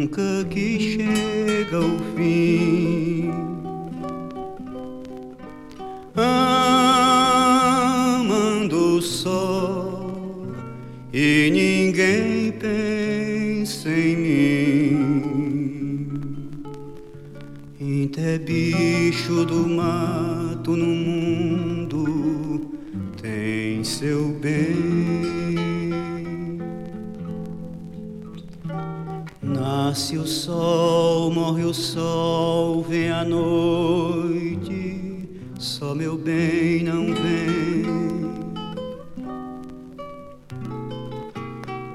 nunca que chega ao fim. Amando o sol e ninguém pensa em mim. Até bicho do mato no mundo tem seu bem. Nasce o sol, morre o sol, vem a noite, só meu bem não vem.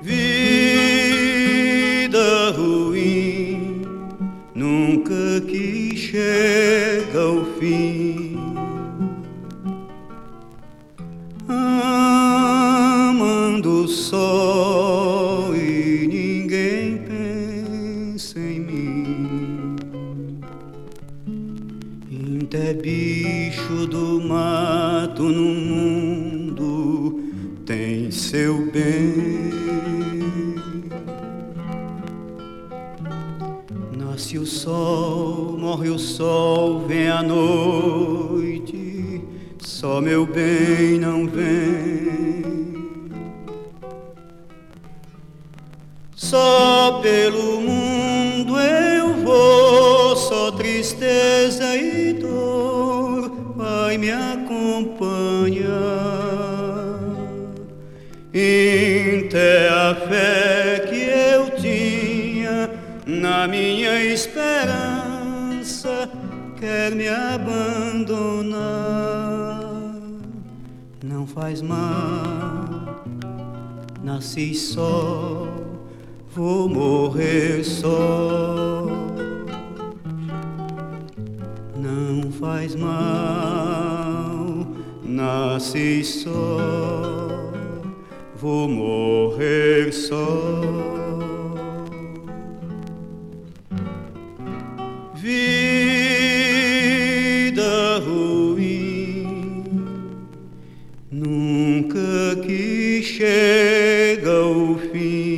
Vida ruim, nunca que chega ao fim. Amando só em mim. Até bicho do mato no mundo tem seu bem. Nasce o sol, morre o sol, vem a noite, só meu bem não vem. Só pelo mundo tristeza e dor vai me acompanhar. Até a fé que eu tinha na minha esperança quer me abandonar. Não faz mal, nasci só, vou morrer só. Faz mal, nasci só, vou morrer só. Vida ruim, nunca que chega ao fim.